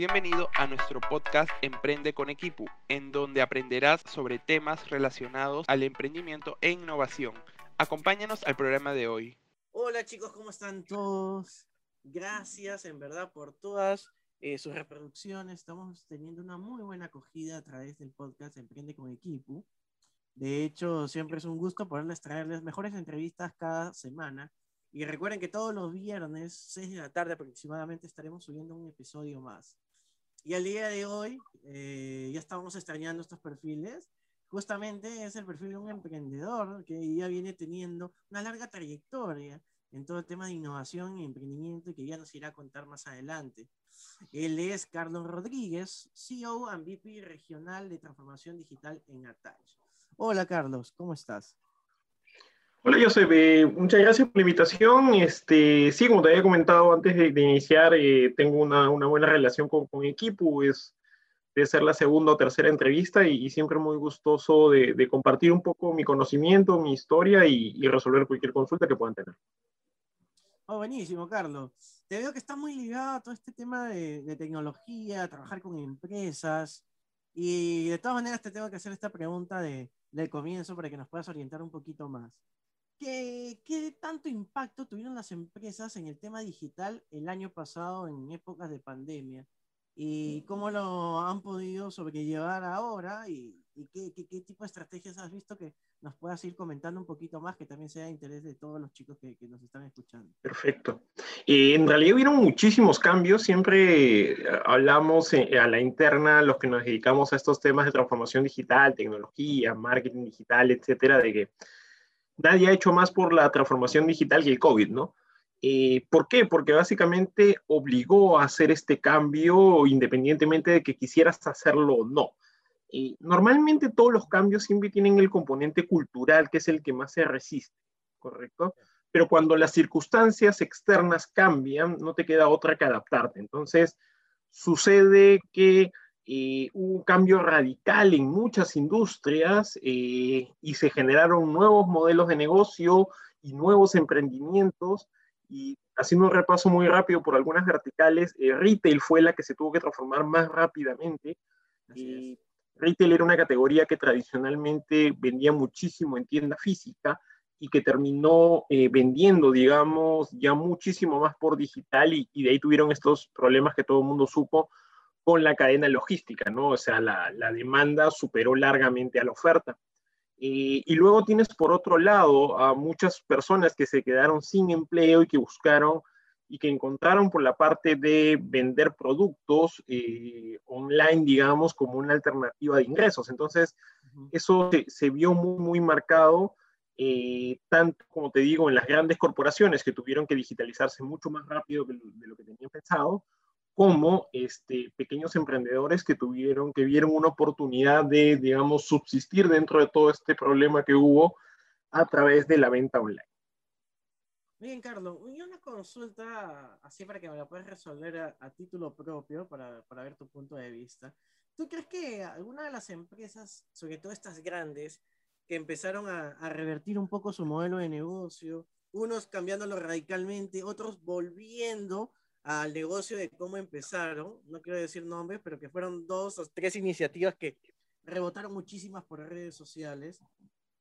Bienvenido a nuestro podcast Emprende con Equipo, en donde aprenderás sobre temas relacionados al emprendimiento e innovación. Acompáñanos al programa de hoy. Hola chicos, ¿cómo están todos? Gracias en verdad por todas eh, sus reproducciones. Estamos teniendo una muy buena acogida a través del podcast Emprende con Equipo. De hecho, siempre es un gusto poderles traerles mejores entrevistas cada semana. Y recuerden que todos los viernes, 6 de la tarde aproximadamente, estaremos subiendo un episodio más. Y al día de hoy, eh, ya estamos extrañando estos perfiles. Justamente es el perfil de un emprendedor que ya viene teniendo una larga trayectoria en todo el tema de innovación y emprendimiento y que ya nos irá a contar más adelante. Él es Carlos Rodríguez, CEO and VP regional de transformación digital en Attach. Hola Carlos, ¿cómo estás? Hola Josep, eh, muchas gracias por la invitación. Este, sí, como te había comentado antes de, iniciar, eh, tengo una, una, buena relación con, con equipo, es de ser la segunda o tercera entrevista y, siempre muy gustoso de, de, compartir un poco mi conocimiento, mi historia y, y, resolver cualquier consulta que puedan tener. Oh, buenísimo, Carlos. Te veo que está muy ligado a todo este tema de, de tecnología, trabajar con empresas y de todas maneras te tengo que hacer esta pregunta de, del comienzo para que nos puedas orientar un poquito más. ¿Qué, ¿Qué tanto impacto tuvieron las empresas en el tema digital el año pasado en épocas de pandemia? ¿Y cómo lo han podido sobrellevar ahora? ¿Y, y qué, qué, qué, tipo de estrategias has visto que nos puedas ir comentando un poquito más, que también sea de interés de todos los chicos que, que nos están escuchando? Perfecto. Eh, en realidad hubieron muchísimos cambios. Siempre hablamos eh, a la interna, los que nos dedicamos a estos temas de transformación digital, tecnología, marketing digital, etcétera, de que nadie ha hecho más por la transformación digital que el COVID, ¿no? Eh, ¿Por qué? Porque básicamente obligó a hacer este cambio independientemente de que quisieras hacerlo o no. Eh, normalmente todos los cambios siempre tienen el componente cultural, que es el que más se resiste, ¿correcto? Pero cuando las circunstancias externas cambian, no te queda otra que adaptarte. Entonces, sucede que eh, hubo un cambio radical en muchas industrias eh, y se generaron nuevos modelos de negocio y nuevos emprendimientos. Y haciendo un repaso muy rápido por algunas verticales, eh, retail fue la que se tuvo que transformar más rápidamente. retail era una categoría que tradicionalmente vendía muchísimo en tienda física y que terminó vendiendo, digamos, ya muchísimo más por digital y, y de ahí tuvieron estos problemas que todo el mundo supo con la cadena logística, ¿no? O sea, la, la demanda superó largamente a la oferta. Y, y, luego tienes por otro lado a muchas personas que se quedaron sin empleo y que buscaron y que encontraron por la parte de vender productos eh, online, digamos, como una alternativa de ingresos. Entonces, eso se, se, vio muy, muy marcado, eh, tanto como te digo, en las grandes corporaciones que tuvieron que digitalizarse mucho más rápido de lo, de lo que tenían pensado, como este, pequeños emprendedores que tuvieron, que vieron una oportunidad de, digamos, subsistir dentro de todo este problema que hubo a través de la venta online. Bien, Carlos, y una consulta así para que me la puedas resolver a, a título propio para, para, ver tu punto de vista. ¿Tú crees que alguna de las empresas, sobre todo estas grandes, que empezaron a, a revertir un poco su modelo de negocio, unos cambiándolo radicalmente, otros volviendo al negocio de cómo empezaron, no quiero decir nombres, pero que fueron dos o tres iniciativas que rebotaron muchísimas por redes sociales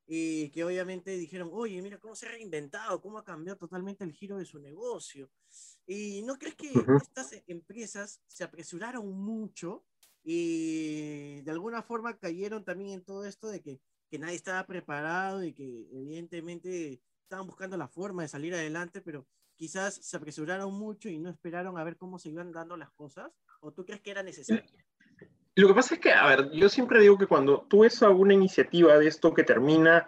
y que obviamente dijeron, oye, mira cómo se ha reinventado, cómo ha cambiado totalmente el giro de su negocio. ¿Y no crees que uh -huh. estas empresas se apresuraron mucho y de alguna forma cayeron también en todo esto de que, que nadie estaba preparado y que evidentemente estaban buscando la forma de salir adelante, pero quizás se apresuraron mucho y no esperaron a ver cómo se iban dando las cosas? ¿O tú crees que era necesario? Lo que pasa es que, a ver, yo siempre digo que cuando tú ves alguna iniciativa de esto que termina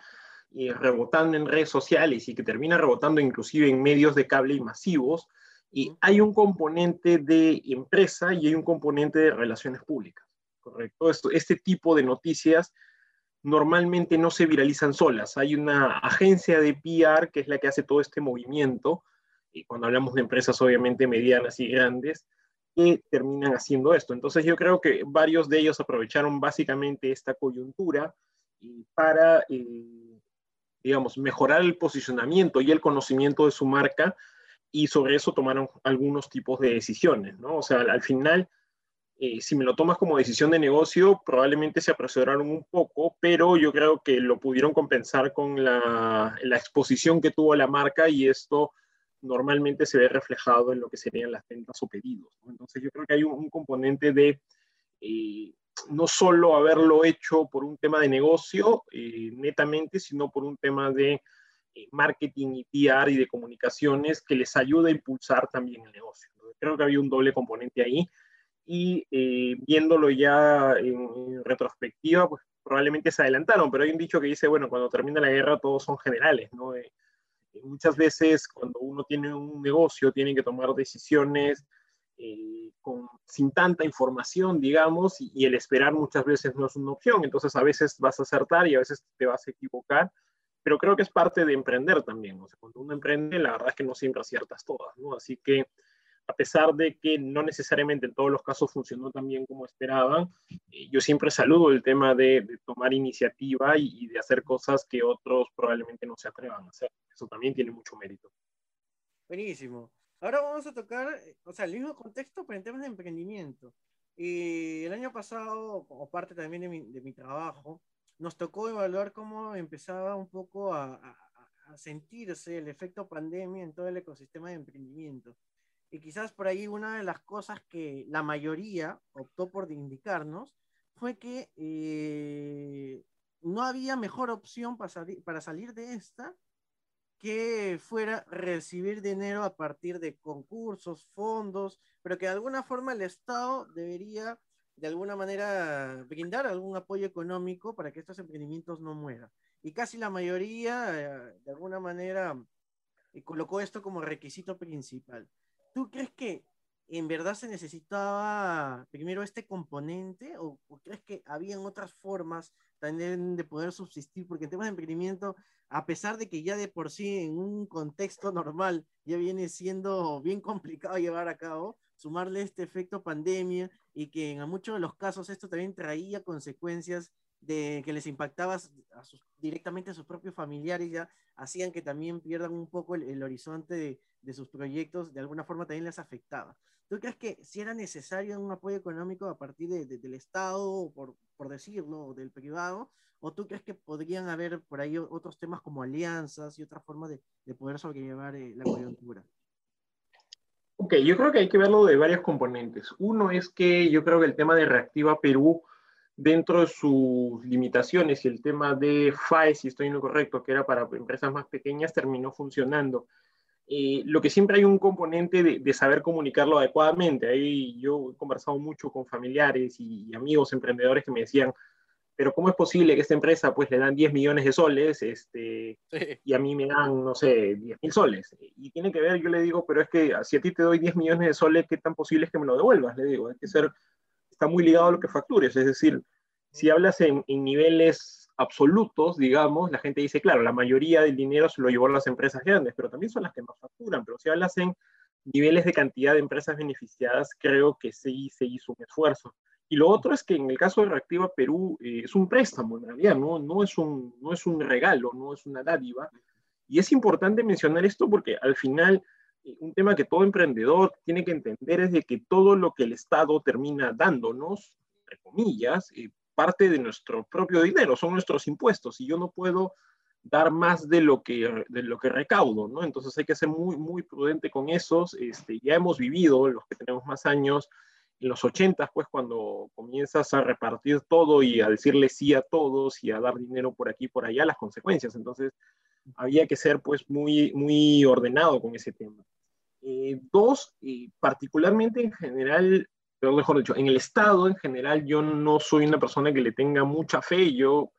eh, rebotando en redes sociales y que termina rebotando inclusive en medios de cable y masivos, y hay un componente de empresa y hay un componente de relaciones públicas, ¿correcto? Esto, este tipo de noticias normalmente no se viralizan solas. Hay una agencia de PR que es la que hace todo este movimiento, y cuando hablamos de empresas obviamente medianas y grandes, que terminan haciendo esto. Entonces yo creo que varios de ellos aprovecharon básicamente esta coyuntura para, eh, digamos, mejorar el posicionamiento y el conocimiento de su marca y sobre eso tomaron algunos tipos de decisiones, ¿no? O sea, al final Eh, si me lo tomas como decisión de negocio, probablemente se apresuraron un poco, pero yo creo que lo pudieron compensar con la, la exposición que tuvo la marca y esto normalmente se ve reflejado en lo que serían las ventas o pedidos. Entonces yo creo que hay un, componente de eh, no solo haberlo hecho por un tema de negocio eh, netamente, sino por un tema de marketing y PR y de comunicaciones que les ayuda a impulsar también el negocio. Creo que había un doble componente ahí y eh, viéndolo ya en, retrospectiva, pues probablemente se adelantaron, pero hay un dicho que dice, bueno, cuando termina la guerra todos son generales, ¿no? Eh, muchas veces cuando uno tiene un negocio tiene que tomar decisiones eh, con, sin tanta información, digamos, y, el esperar muchas veces no es una opción, entonces a veces vas a acertar y a veces te vas a equivocar, pero creo que es parte de emprender también, o sea, cuando uno emprende, la verdad es que no siempre aciertas todas, ¿no? Así que a pesar de que no necesariamente en todos los casos funcionó tan bien como esperaban, eh, yo siempre saludo el tema de, tomar iniciativa y, de hacer cosas que otros probablemente no se atrevan a hacer. Eso también tiene mucho mérito. Buenísimo. Ahora vamos a tocar, o sea, el mismo contexto, pero en temas de emprendimiento. Y el año pasado, como parte también de mi, de mi trabajo, nos tocó evaluar cómo empezaba un poco a, a sentirse el efecto pandemia en todo el ecosistema de emprendimiento. Y quizás por ahí una de las cosas que la mayoría optó por indicarnos fue que eh, no había mejor opción para, para salir de esta que fuera recibir dinero a partir de concursos, fondos, pero que de alguna forma el Estado debería de alguna manera brindar algún apoyo económico para que estos emprendimientos no mueran. Y casi la mayoría, eh, de alguna manera, eh, colocó esto como requisito principal. ¿Tú crees que en verdad se necesitaba primero este componente o, crees que habían otras formas también de poder subsistir? Porque en temas de emprendimiento, a pesar de que ya de por sí en un contexto normal ya viene siendo bien complicado llevar a cabo, sumarle este efecto pandemia y que en muchos de los casos esto también traía consecuencias de que les impactaba directamente a sus propios familiares, ya hacían que también pierdan un poco el, horizonte de, sus proyectos, de alguna forma también les afectaba. ¿Tú crees que si era necesario un apoyo económico a partir del Estado, por, por decirlo, o del privado? ¿O tú crees que podrían haber por ahí otros temas como alianzas y otra forma de, poder sobrellevar eh, la coyuntura? Ok, yo creo que hay que verlo de varios componentes. Uno es que yo creo que el tema de Reactiva Perú dentro de sus limitaciones y el tema de FAE, si estoy en lo correcto, que era para empresas más pequeñas, terminó funcionando. Eh, lo que siempre hay un componente de, saber comunicarlo adecuadamente. Ahí yo he conversado mucho con familiares y, amigos emprendedores que me decían, pero ¿cómo es posible que esta empresa pues le dan 10 millones de soles este, y a mí me dan, no sé, 10 mil soles? Y tiene que ver, yo le digo, pero es que si a ti te doy 10 millones de soles, ¿qué tan posible es que me lo devuelvas? Le digo, hay que ser está muy ligado a lo que factures. Es decir, si hablas en, niveles absolutos, digamos, la gente dice, claro, la mayoría del dinero se lo llevó a las empresas grandes, pero también son las que más facturan. Pero si hablas en niveles de cantidad de empresas beneficiadas, creo que sí se hizo un esfuerzo. Y lo otro es que en el caso de Reactiva Perú eh, es un préstamo, en realidad, ¿no? No, es un, no es un regalo, no es una dádiva. Y es importante mencionar esto porque al final un tema que todo emprendedor tiene que entender es de que todo lo que el Estado termina dándonos, entre comillas, eh, parte de nuestro propio dinero, son nuestros impuestos y yo no puedo dar más de lo que, de lo que recaudo, ¿no? Entonces hay que ser muy, muy prudente con esos. Este, ya hemos vivido, los que tenemos más años, en los 80, pues cuando comienzas a repartir todo y a decirle sí a todos y a dar dinero por aquí y por allá, las consecuencias. Entonces, había que ser pues muy, muy ordenado con ese tema. Eh, dos, y particularmente en general, pero mejor dicho, en el Estado en general yo no soy una persona que le tenga mucha fe, yo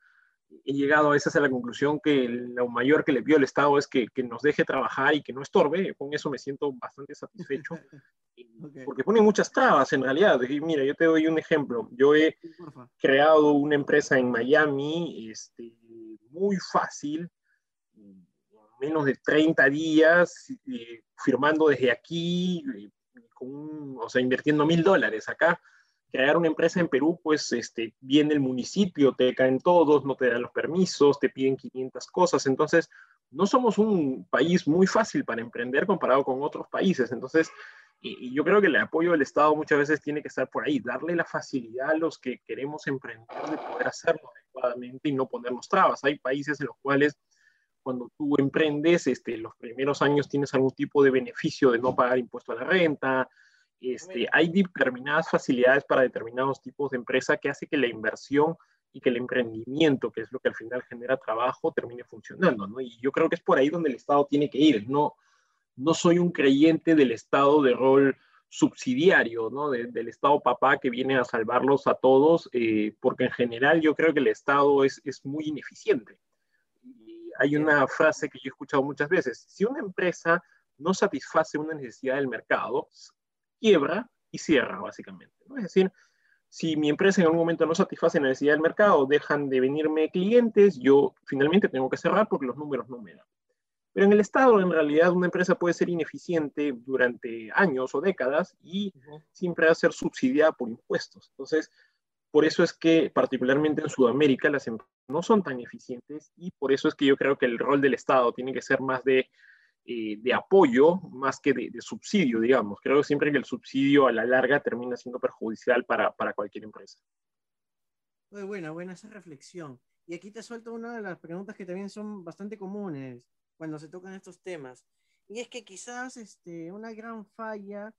he llegado a veces a la conclusión que lo mayor que le pido al Estado es que, que nos deje trabajar y que no estorbe, con eso me siento bastante satisfecho, porque pone muchas trabas en realidad. mira, yo te doy un ejemplo, yo he creado una empresa en Miami este, muy fácil, menos de 30 días eh, firmando desde aquí, con o sea, invirtiendo mil dólares acá. Crear una empresa en Perú, pues este, viene el municipio, te caen todos, no te dan los permisos, te piden 500 cosas. Entonces, no somos un país muy fácil para emprender comparado con otros países. Entonces, Y, yo creo que el apoyo del Estado muchas veces tiene que estar por ahí, darle la facilidad a los que queremos emprender de poder hacerlo adecuadamente y no ponernos trabas. Hay países en los cuales cuando tú emprendes, este, los primeros años tienes algún tipo de beneficio de no pagar impuesto a la renta. Este, hay determinadas facilidades para determinados tipos de empresa que hace que la inversión y que el emprendimiento, que es lo que al final genera trabajo, termine funcionando. ¿no? Y yo creo que es por ahí donde el Estado tiene que ir. No, no soy un creyente del Estado de rol subsidiario, ¿no? del Estado papá que viene a salvarlos a todos, eh, porque en general yo creo que el Estado es, es muy ineficiente hay una frase que yo he escuchado muchas veces, si una empresa no satisface una necesidad del mercado, quiebra y cierra, básicamente. Es decir, si mi empresa en algún momento no satisface la necesidad del mercado, dejan de venirme clientes, yo finalmente tengo que cerrar porque los números no me dan. Pero en el Estado, en realidad, una empresa puede ser ineficiente durante años o décadas y siempre va a ser subsidiada por impuestos. Entonces, por eso es que, particularmente en Sudamérica, las empresas no son tan eficientes y por eso es que yo creo que el rol del Estado tiene que ser más de, eh, de apoyo más que de, subsidio, digamos. Creo siempre que el subsidio a la larga termina siendo perjudicial para, para cualquier empresa. Muy buena, buena esa reflexión. Y aquí te suelto una de las preguntas que también son bastante comunes cuando se tocan estos temas. Y es que quizás este, una gran falla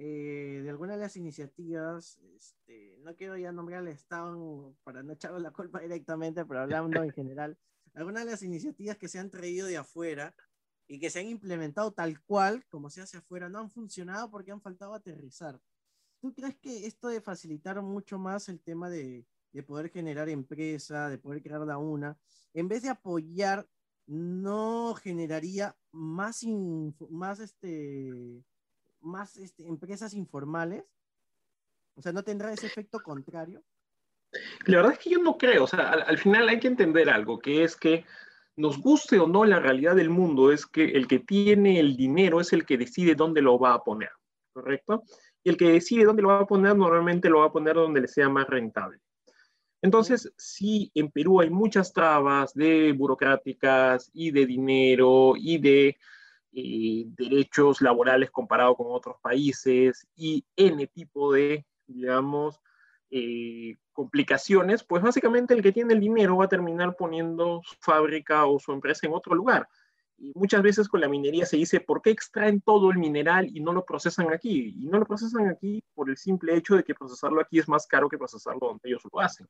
eh, de algunas de las iniciativas, este, no quiero ya nombrar al Estado para no echarle la culpa directamente, pero hablando en general, algunas de las iniciativas que se han traído de afuera y que se han implementado tal cual, como se hace afuera, no han funcionado porque han faltado aterrizar. ¿Tú crees que esto de facilitar mucho más el tema de, de poder generar empresa, de poder crear la una, en vez de apoyar, no generaría más, más este, más este, empresas informales? O sea, ¿no tendrá ese efecto contrario? La verdad es que yo no creo, o sea, al, final hay que entender algo, que es que nos guste o no la realidad del mundo, es que el que tiene el dinero es el que decide dónde lo va a poner, ¿correcto? Y el que decide dónde lo va a poner normalmente lo va a poner donde le sea más rentable. Entonces, sí, en Perú hay muchas trabas de burocráticas y de dinero y de eh, derechos laborales comparado con otros países y N tipo de, digamos, eh, complicaciones, pues básicamente el que tiene el dinero va a terminar poniendo su fábrica o su empresa en otro lugar. Y muchas veces con la minería se dice, ¿por qué extraen todo el mineral y no lo procesan aquí? Y no lo procesan aquí por el simple hecho de que procesarlo aquí es más caro que procesarlo donde ellos lo hacen.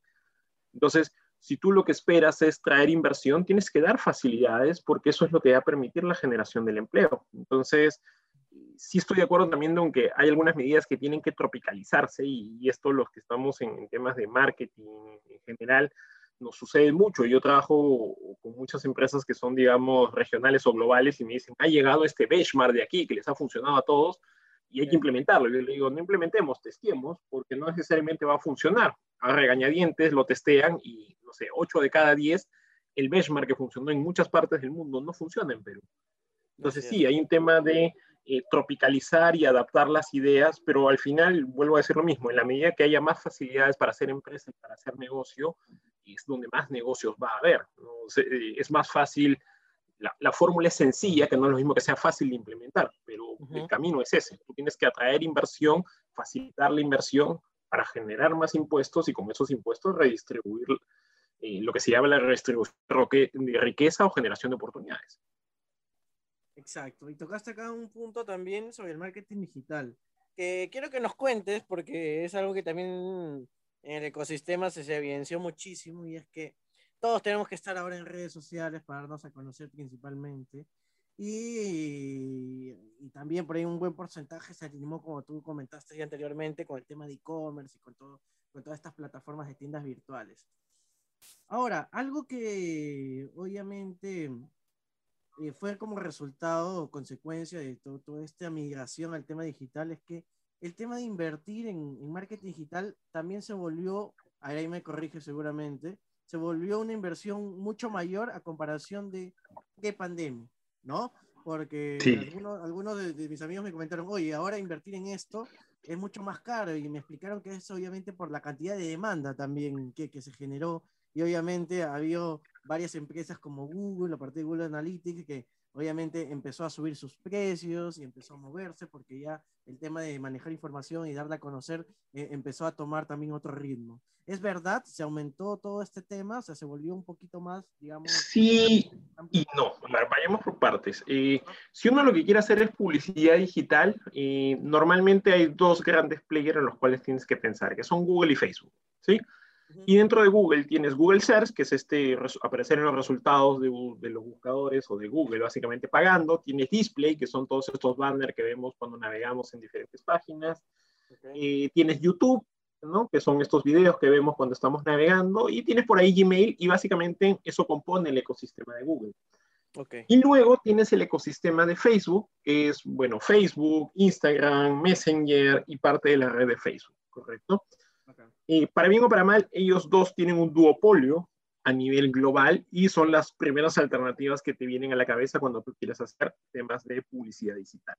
Entonces, si tú lo que esperas es traer inversión, tienes que dar facilidades porque eso es lo que va a permitir la generación del empleo. Entonces, sí estoy de acuerdo también con que hay algunas medidas que tienen que tropicalizarse y, esto los que estamos en, temas de marketing en general nos sucede mucho. Yo trabajo con muchas empresas que son, digamos, regionales o globales y me dicen, ha llegado este benchmark de aquí que les ha funcionado a todos y hay que implementarlo. Yo le digo, no implementemos, testemos, porque no necesariamente va a funcionar. A regañadientes lo testean y, no sé, 8 de cada 10, el benchmark que funcionó en muchas partes del mundo no funciona en Perú. Entonces sí, hay un tema de eh, tropicalizar y adaptar las ideas, pero al final vuelvo a decir lo mismo, en la medida que haya más facilidades para hacer empresa y para hacer negocio, es donde más negocios va a haber. Eh, es más fácil la, fórmula es sencilla, que no es lo mismo que sea fácil de implementar, pero el camino es ese. Tú tienes que atraer inversión, facilitar la inversión para generar más impuestos y con esos impuestos redistribuir eh, lo que se llama la redistribución de riqueza o generación de oportunidades. Exacto. Y tocaste acá un punto también sobre el marketing digital, que quiero que nos cuentes porque es algo que también en el ecosistema se evidenció muchísimo y es que todos tenemos que estar ahora en redes sociales para darnos a conocer principalmente. Y, también por ahí un buen porcentaje se animó, como tú comentaste ya anteriormente, con el tema de e-commerce y con, todo, con todas estas plataformas de tiendas virtuales. Ahora, algo que obviamente eh, fue como resultado o consecuencia de toda esta migración al tema digital es que el tema de invertir en, en marketing digital también se volvió, ahí me corrige seguramente, se volvió una inversión mucho mayor a comparación de, de pandemia, ¿no? Porque algunos, de, mis amigos me comentaron, oye, ahora invertir en esto es mucho más caro y me explicaron que es obviamente por la cantidad de demanda también que, que se generó y obviamente había varias empresas como Google, la parte de Google Analytics, que obviamente empezó a subir sus precios y empezó a moverse porque ya el tema de manejar información y darla a conocer eh, empezó a tomar también otro ritmo. ¿Es verdad? ¿Se aumentó todo este tema? O sea, se volvió un poquito más, digamos... Sí y no. vayamos por partes. Eh, si uno lo que quiere hacer es publicidad digital, eh, normalmente hay dos grandes players en los cuales tienes que pensar, que son Google y Facebook. ¿sí? Y dentro de Google tienes Google Search, que es este aparecer en los resultados de, de, los buscadores o de Google, básicamente pagando. Tienes Display, que son todos estos banners que vemos cuando navegamos en diferentes páginas. Eh, tienes YouTube, ¿no? que son estos videos que vemos cuando estamos navegando. Y tienes por ahí Gmail, y básicamente eso compone el ecosistema de Google. Okay. Y luego tienes el ecosistema de Facebook, que es, bueno, Facebook, Instagram, Messenger y parte de la red de Facebook, ¿correcto? Y para bien o para mal, ellos dos tienen un duopolio a nivel global y son las primeras alternativas que te vienen a la cabeza cuando tú quieres hacer temas de publicidad digital.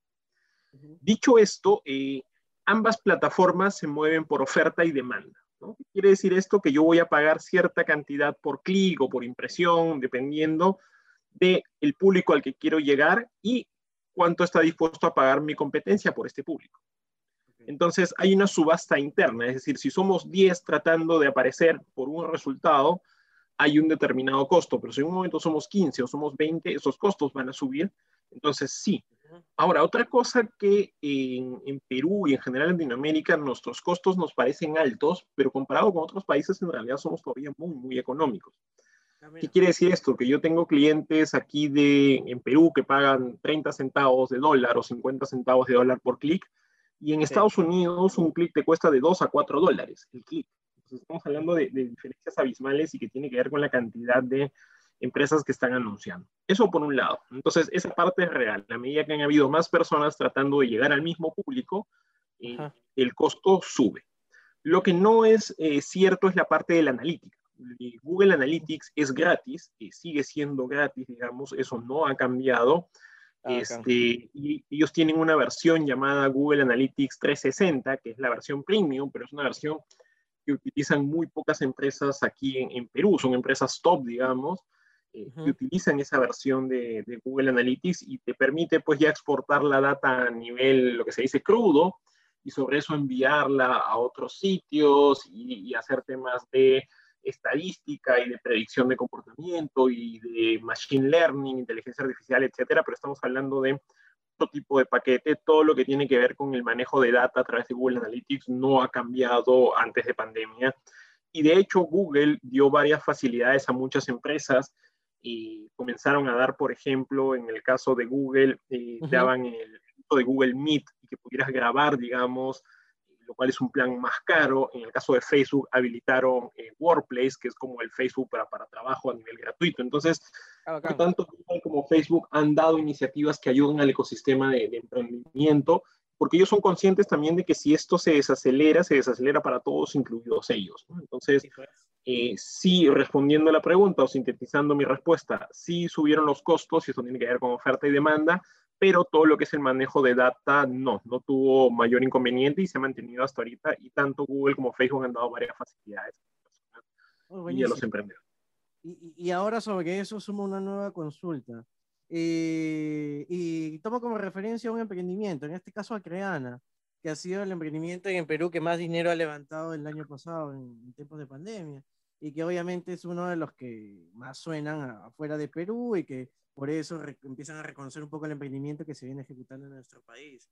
Dicho esto, eh, ambas plataformas se mueven por oferta y demanda. ¿no? quiere decir esto? Que yo voy a pagar cierta cantidad por clic o por impresión, dependiendo del el público al que quiero llegar y cuánto está dispuesto a pagar mi competencia por este público. Entonces hay una subasta interna, es decir, si somos 10 tratando de aparecer por un resultado, hay un determinado costo, pero si en un momento somos 15 o somos 20, esos costos van a subir. Entonces sí. Ahora, otra cosa que en, Perú y en general en Latinoamérica nuestros costos nos parecen altos, pero comparado con otros países en realidad somos todavía muy, muy económicos. Ah, ¿Qué quiere decir esto? Que yo tengo clientes aquí de, en Perú que pagan 30 centavos de dólar o 50 centavos de dólar por clic, y en Estados Unidos un clic te cuesta de 2 a 4 dólares el clic. Entonces estamos hablando de, diferencias abismales y que tiene que ver con la cantidad de empresas que están anunciando. Eso por un lado. Entonces esa parte es real. A medida que han habido más personas tratando de llegar al mismo público, eh, el costo sube. Lo que no es eh, cierto es la parte de la analítica. Google Analytics es gratis, y sigue siendo gratis, digamos, eso no ha cambiado. Ah, este, y ellos tienen una versión llamada Google Analytics 360, que es la versión premium, pero es una versión que utilizan muy pocas empresas aquí en, Perú, son empresas top, digamos, eh, que utilizan esa versión de, Google Analytics y te permite pues ya exportar la data a nivel, lo que se dice crudo, y sobre eso enviarla a otros sitios y hacer temas de estadística y de predicción de comportamiento y de machine learning, inteligencia artificial, etcétera, pero estamos hablando de otro tipo de paquete. Todo lo que tiene que ver con el manejo de data a través de Google Analytics no ha cambiado antes de pandemia. Y de hecho, Google dio varias facilidades a muchas empresas y comenzaron a dar, por ejemplo, en el caso de Google, eh, daban el de Google Meet y que pudieras grabar, digamos, lo cual es un plan más caro. En el caso de Facebook, habilitaron eh, Workplace, que es como el Facebook para, para trabajo a nivel gratuito. Entonces, ah, tanto Google como Facebook han dado iniciativas que ayudan al ecosistema de, emprendimiento, porque ellos son conscientes también de que si esto se desacelera, se desacelera para todos, incluidos ellos. Entonces, eh, sí, respondiendo a la pregunta o sintetizando mi respuesta, sí subieron los costos, y eso tiene que ver con oferta y demanda, pero todo lo que es el manejo de data no, no tuvo mayor inconveniente y se ha mantenido hasta ahorita y tanto Google como Facebook han dado varias facilidades oh, y a los emprendedores. Y, y, ahora sobre eso suma una nueva consulta. Eh, y tomo como referencia un emprendimiento, en este caso Acreana, que ha sido el emprendimiento en Perú que más dinero ha levantado el año pasado en, en tiempos de pandemia y que obviamente es uno de los que más suenan afuera de Perú y que por eso empiezan a reconocer un poco el emprendimiento que se viene ejecutando en nuestro país.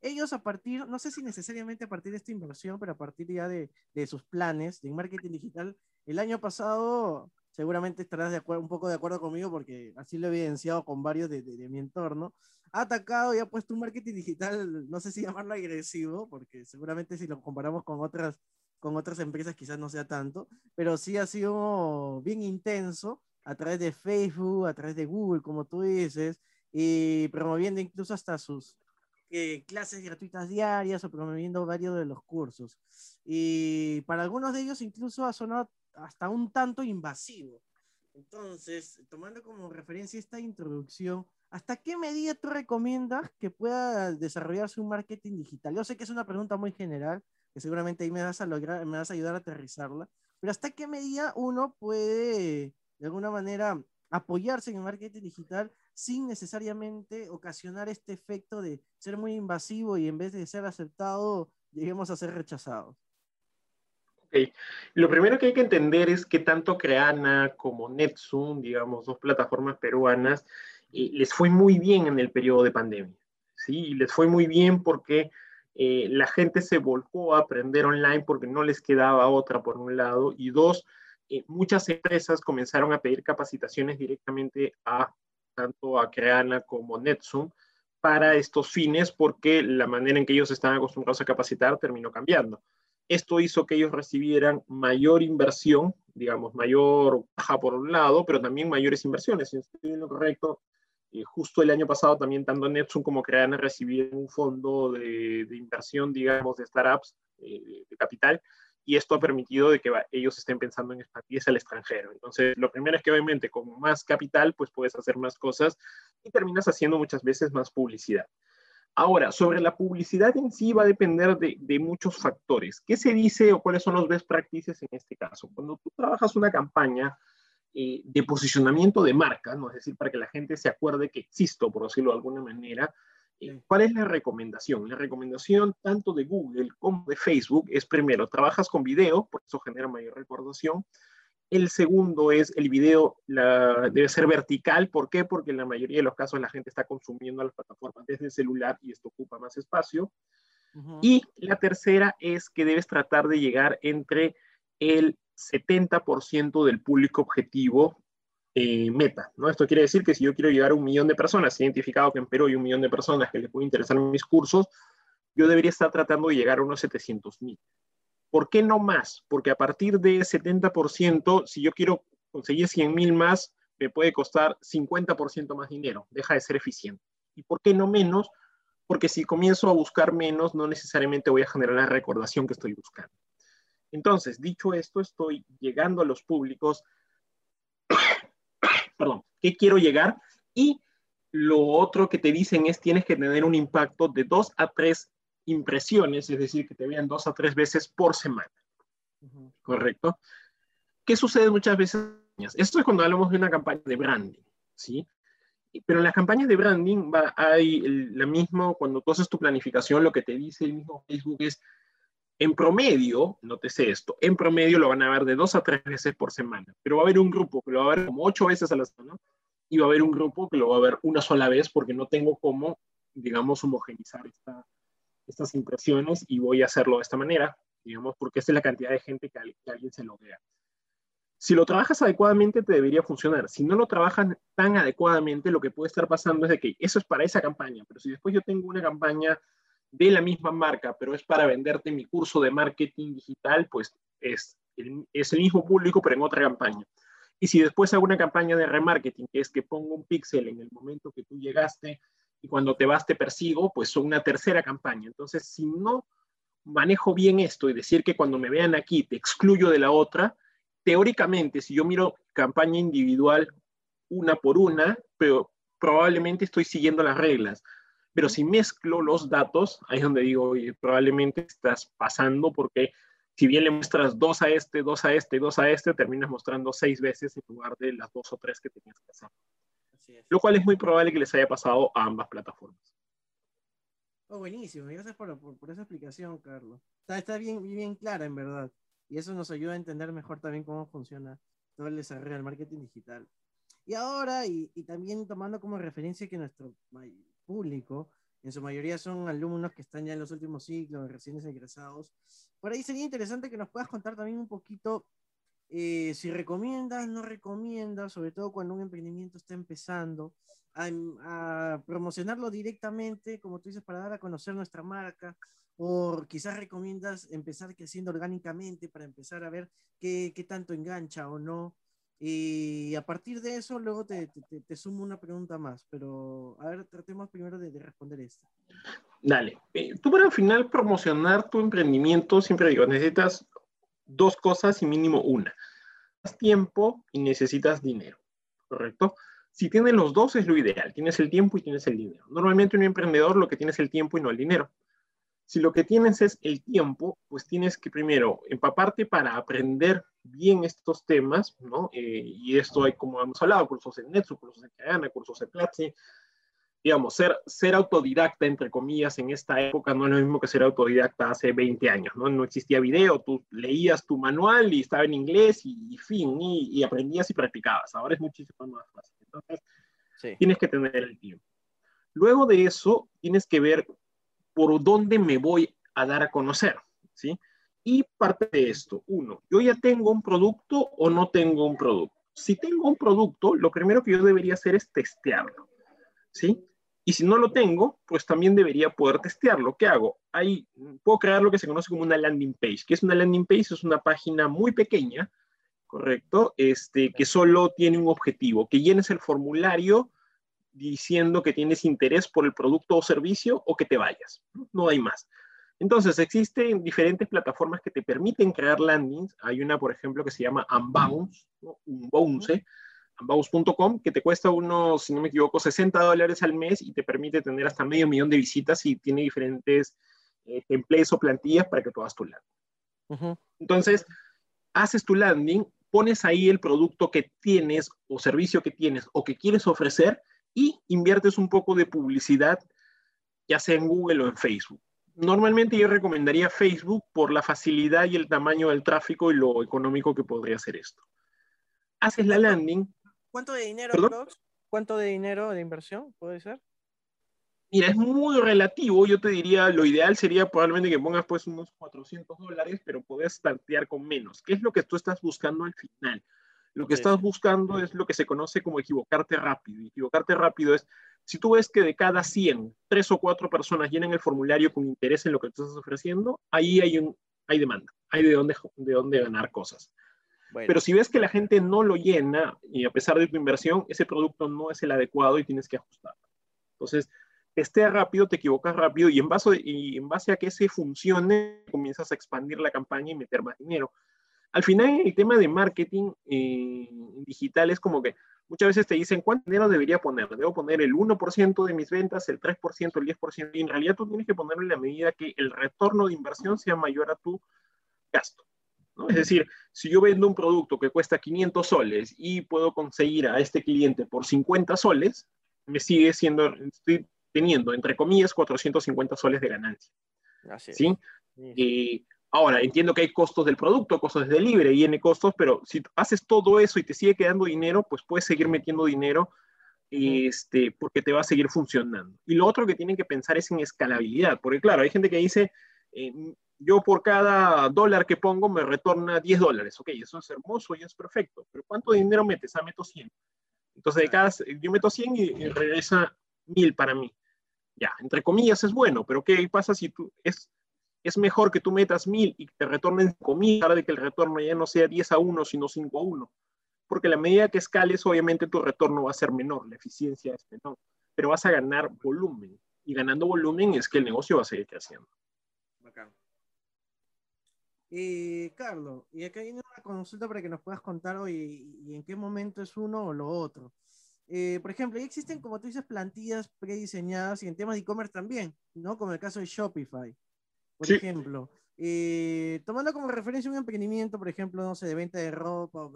Ellos a partir, no sé si necesariamente a partir de esta inversión, pero a partir ya de, de sus planes de marketing digital, el año pasado seguramente estarás de acuerdo, un poco de acuerdo conmigo porque así lo he evidenciado con varios de, de, mi entorno, ha atacado y ha puesto un marketing digital, no sé si llamarlo agresivo, porque seguramente si lo comparamos con otras, con otras empresas quizás no sea tanto, pero sí ha sido bien intenso a través de Facebook, a través de Google, como tú dices, y promoviendo incluso hasta sus eh, clases gratuitas diarias o promoviendo varios de los cursos. Y para algunos de ellos incluso ha sonado hasta un tanto invasivo. Entonces, tomando como referencia esta introducción, ¿hasta qué medida tú recomiendas que pueda desarrollarse un marketing digital? Yo sé que es una pregunta muy general, que seguramente ahí me vas a lograr, me vas a ayudar a aterrizarla, pero ¿hasta qué medida uno puede de alguna manera apoyarse en el marketing digital sin necesariamente ocasionar este efecto de ser muy invasivo y en vez de ser aceptado, lleguemos a ser rechazados. Ok, lo primero que hay que entender es que tanto Creana como NetZoom, digamos, dos plataformas peruanas, eh, les fue muy bien en el periodo de pandemia. ¿sí? Les fue muy bien porque eh, la gente se volcó a aprender online porque no les quedaba otra, por un lado, y dos, eh, muchas empresas comenzaron a pedir capacitaciones directamente a tanto a Creana como NetZoom para estos fines porque la manera en que ellos estaban acostumbrados a capacitar terminó cambiando. Esto hizo que ellos recibieran mayor inversión, digamos, mayor baja por un lado, pero también mayores inversiones. Si estoy en lo correcto, eh, justo el año pasado también tanto Netsun como Creana recibieron un fondo de, inversión, digamos, de startups eh, de capital, y esto ha permitido de que ellos estén pensando en expandirse al extranjero. Entonces, lo primero es que obviamente con más capital, pues puedes hacer más cosas y terminas haciendo muchas veces más publicidad. Ahora, sobre la publicidad en sí va a depender de, muchos factores. ¿Qué se dice o cuáles son los best practices en este caso? Cuando tú trabajas una campaña eh, de posicionamiento de marca, ¿no? es decir, para que la gente se acuerde que existo, por decirlo de alguna manera, ¿Cuál es la recomendación? La recomendación tanto de Google como de Facebook es primero, trabajas con video, por eso genera mayor recordación. El segundo es el video debe ser vertical. ¿Por qué? Porque en la mayoría de los casos la gente está consumiendo las plataformas desde el celular y esto ocupa más espacio. Y la tercera es que debes tratar de llegar entre el 70% del público objetivo eh, meta, ¿no? Esto quiere decir que si yo quiero llegar a un millón de personas, he identificado que en Perú hay un millón de personas que les puede interesar mis cursos, yo debería estar tratando de llegar a unos 700 mil. ¿Por qué no más? Porque a partir de 70%, si yo quiero conseguir 100 mil más, me puede costar 50% más dinero, deja de ser eficiente. ¿Y por qué no menos? Porque si comienzo a buscar menos, no necesariamente voy a generar la recordación que estoy buscando. Entonces, dicho esto, estoy llegando a los públicos perdón, qué quiero llegar y lo otro que te dicen es tienes que tener un impacto de dos a tres impresiones, es decir, que te vean dos a tres veces por semana. ¿Correcto? ¿Qué sucede muchas veces? Esto es cuando hablamos de una campaña de branding, ¿sí? Pero en las campañas de branding va, hay la misma, cuando tú haces tu planificación, lo que te dice el mismo Facebook es, en promedio, nótese esto, en promedio lo van a ver de dos a tres veces por semana, pero va a haber un grupo que lo va a ver como ocho veces a la semana y va a haber un grupo que lo va a ver una sola vez porque no tengo cómo, digamos, homogenizar estas impresiones y voy a hacerlo de esta manera, digamos, porque esta es la cantidad de gente que, alguien se lo vea. Si lo trabajas adecuadamente, te debería funcionar. Si no lo trabajas tan adecuadamente, lo que puede estar pasando es de que eso es para esa campaña, pero si después yo tengo una campaña de la misma marca, pero es para venderte mi curso de marketing digital, pues es el, es el mismo público, pero en otra campaña. Y si después hago una campaña de remarketing, que es que pongo un píxel en el momento que tú llegaste y cuando te vas te persigo, pues son una tercera campaña. Entonces, si no manejo bien esto y decir que cuando me vean aquí te excluyo de la otra, teóricamente, si yo miro campaña individual una por una, pero probablemente estoy siguiendo las reglas. Pero si mezclo los datos, ahí es donde digo, probablemente estás pasando porque si bien le muestras dos a este, dos a este, dos a este, terminas mostrando seis veces en lugar de las dos o tres que tenías que hacer. Lo cual es muy probable que les haya pasado a ambas plataformas. Oh, buenísimo. Gracias por, por, esa explicación, Carlos. Está, está bien, bien clara, en verdad. Y eso nos ayuda a entender mejor también cómo funciona todo el desarrollo del marketing digital. Y ahora, y, y también tomando como referencia que nuestro público, en su mayoría son alumnos que están ya en los últimos ciclos, recién egresados. Por ahí sería interesante que nos puedas contar también un poquito eh, si recomiendas, no recomiendas, sobre todo cuando un emprendimiento está empezando, a, promocionarlo directamente, como tú dices, para dar a conocer nuestra marca, o quizás recomiendas empezar creciendo orgánicamente para empezar a ver qué, qué tanto engancha o no. Y a partir de eso, luego te, te, sumo una pregunta más, pero a ver, tratemos primero de, responder esta. Dale, eh, tú para al final promocionar tu emprendimiento, siempre digo, necesitas dos cosas y mínimo una. Tiempo y necesitas dinero, ¿correcto? Si tienes los dos es lo ideal, tienes el tiempo y tienes el dinero. Normalmente un emprendedor lo que tiene es el tiempo y no el dinero. Si lo que tienes es el tiempo, pues tienes que primero empaparte para aprender bien estos temas, ¿no? Eh, y esto hay, como hemos hablado, cursos en Netsu, cursos en Cadena, cursos en Platzi, digamos, ser, ser autodidacta, entre comillas, en esta época no es lo mismo que ser autodidacta hace 20 años, ¿no? No existía video, tú leías tu manual y estaba en inglés y, fin, y, aprendías y practicabas. Ahora es muchísimo más fácil. Entonces, tienes que tener el tiempo. Luego de eso, tienes que ver por dónde me voy a dar a conocer, ¿sí? Y parte de esto, uno, yo ya tengo un producto o no tengo un producto. Si tengo un producto, lo primero que yo debería hacer es testearlo, ¿sí? Y si no lo tengo, pues también debería poder testearlo. ¿Qué hago? Ahí puedo crear lo que se conoce como una landing page. ¿Qué es una landing page? Es una página muy pequeña, ¿correcto? Este, que solo tiene un objetivo, que llenes el formulario diciendo que tienes interés por el producto o servicio o que te vayas. No hay más. Entonces, existen diferentes plataformas que te permiten crear landings. Hay una, por ejemplo, que se llama Unbounce, ¿no? Unbounce, Unbounce.com, que te cuesta unos, si no me equivoco, 60 dólares al mes y te permite tener hasta medio millón de visitas y tiene diferentes eh, templates o plantillas para que tú hagas tu landing. Entonces, haces tu landing, pones ahí el producto que tienes o servicio que tienes o que quieres ofrecer y inviertes un poco de publicidad, ya sea en Google o en Facebook. Normalmente yo recomendaría Facebook por la facilidad y el tamaño del tráfico y lo económico que podría ser esto. Haces la landing, ¿Cuánto de dinero, ¿Cuánto de dinero de inversión puede ser? Mira, es muy relativo. Yo te diría, lo ideal sería probablemente que pongas pues unos 400 dólares, pero puedes tantear con menos. ¿Qué es lo que tú estás buscando al final? Lo que estás buscando es lo que se conoce como equivocarte rápido. Y equivocarte rápido es, si tú ves que de cada 100, tres o cuatro personas llenan el formulario con interés en lo que tú estás ofreciendo, ahí hay, un, hay demanda, hay de dónde, de dónde ganar cosas. Pero si ves que la gente no lo llena y a pesar de tu inversión, ese producto no es el adecuado y tienes que ajustarlo. Entonces, esté rápido, te equivocas rápido y en, base, y en base a que ese funcione, comienzas a expandir la campaña y meter más dinero. Al final, el tema de marketing eh, digital es como que muchas veces te dicen, ¿cuánto dinero debería poner? Debo poner el 1% de mis ventas, el 3%, el 10%, y en realidad tú tienes que ponerlo en la medida que el retorno de inversión sea mayor a tu gasto. Es decir, si yo vendo un producto que cuesta 500 soles y puedo conseguir a este cliente por 50 soles, me sigue siendo, estoy teniendo, entre comillas, 450 soles de ganancia. ¿sí? Eh, ahora, entiendo que hay costos del producto, costos de libre y N costos, pero si haces todo eso y te sigue quedando dinero, pues puedes seguir metiendo dinero este, porque te va a seguir funcionando. Y lo otro que tienen que pensar es en escalabilidad, porque claro, hay gente que dice, eh, yo por cada dólar que pongo me retorna 10 dólares. Ok, eso es hermoso y es perfecto. Pero ¿cuánto dinero metes? Ah, meto 100. Entonces, de cada, yo meto 100 y, regresa 1000 para mí. Ya, entre comillas es bueno, pero ¿qué pasa si tú es, es mejor que tú metas 1000 y te retornen 5000 para de que el retorno ya no sea 10 a 1, sino 5 a 1? Porque la medida que escales, obviamente tu retorno va a ser menor, la eficiencia es menor, pero vas a ganar volumen. Y ganando volumen es que el negocio va a seguir creciendo. Bacán. Eh, Carlos, y acá viene una consulta para que nos puedas contar hoy y en qué momento es uno o lo otro. Eh, por ejemplo, ya existen, como tú dices, plantillas prediseñadas y en temas de e-commerce también, ¿no? Como el caso de Shopify, por ejemplo. Eh, tomando como referencia un emprendimiento, por ejemplo, no sé, de venta de ropa o,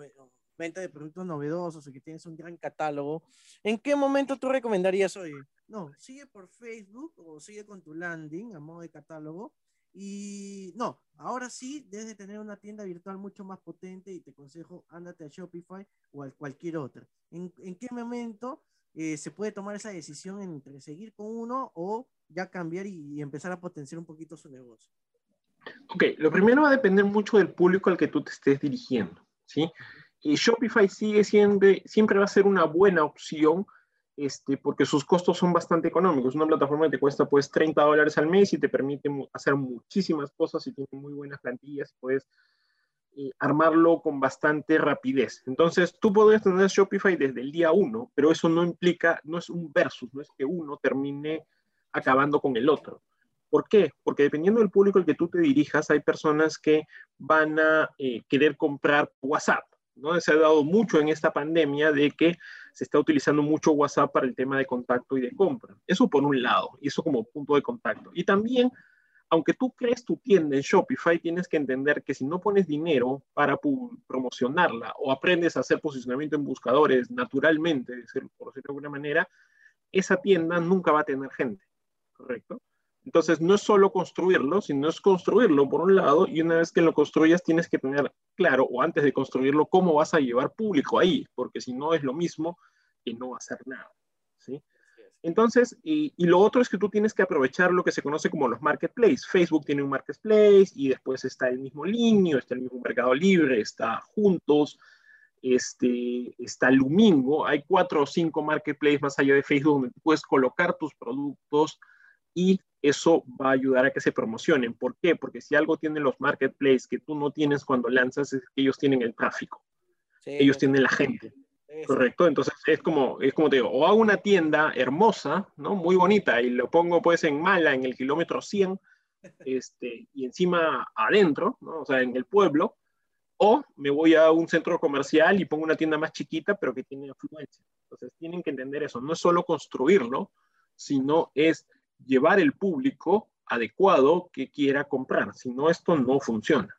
venta de productos novedosos o que tienes un gran catálogo, ¿en qué momento tú recomendarías, oye, no, sigue por Facebook o sigue con tu landing a modo de catálogo y no, ahora sí debes de tener una tienda virtual mucho más potente y te aconsejo, ándate a Shopify o a cualquier otra. ¿En, qué momento eh, se puede tomar esa decisión entre seguir con uno o ya cambiar y, empezar a potenciar un poquito su negocio? Ok, lo primero va a depender mucho del público al que tú te estés dirigiendo, ¿sí? Y Shopify sigue siendo, siempre va a ser una buena opción este, porque sus costos son bastante económicos. Una plataforma que te cuesta pues 30 dólares al mes y te permite hacer muchísimas cosas y tiene muy buenas plantillas, puedes eh, armarlo con bastante rapidez. Entonces, tú podrías tener Shopify desde el día uno, pero eso no implica, no es un versus, no es que uno termine acabando con el otro. ¿Por qué? Porque dependiendo del público al que tú te dirijas, hay personas que van a eh, querer comprar WhatsApp. ¿no? Se ha dado mucho en esta pandemia de que se está utilizando mucho WhatsApp para el tema de contacto y de compra. Eso por un lado, y eso como punto de contacto. Y también aunque tú crees tu tienda en Shopify, tienes que entender que si no pones dinero para promocionarla o aprendes a hacer posicionamiento en buscadores naturalmente, por decirlo de alguna manera, esa tienda nunca va a tener gente, ¿correcto? Entonces, no es solo construirlo, sino es construirlo por un lado, y una vez que lo construyas, tienes que tener claro, o antes de construirlo, cómo vas a llevar público ahí, porque si no es lo mismo que no hacer nada, ¿sí? Entonces, y, lo otro es que tú tienes que aprovechar lo que se conoce como los marketplaces. Facebook tiene un marketplace y después está el mismo Linio, está el mismo Mercado Libre, está Juntos, este, está Lumingo. Hay cuatro o cinco marketplaces más allá de Facebook donde puedes colocar tus productos y eso va a ayudar a que se promocionen. ¿Por qué? Porque si algo tienen los marketplaces que tú no tienes cuando lanzas es que ellos tienen el tráfico. ellos tienen la gente. Correcto, entonces es como, es como te digo, o hago una tienda hermosa, ¿no? Muy bonita, y lo pongo pues en Mala, en el kilómetro 100, este, y encima adentro, ¿no? O sea, en el pueblo, o me voy a un centro comercial y pongo una tienda más chiquita, pero que tiene afluencia. Entonces tienen que entender eso, no es solo construirlo, sino es llevar el público adecuado que quiera comprar, si no esto no funciona.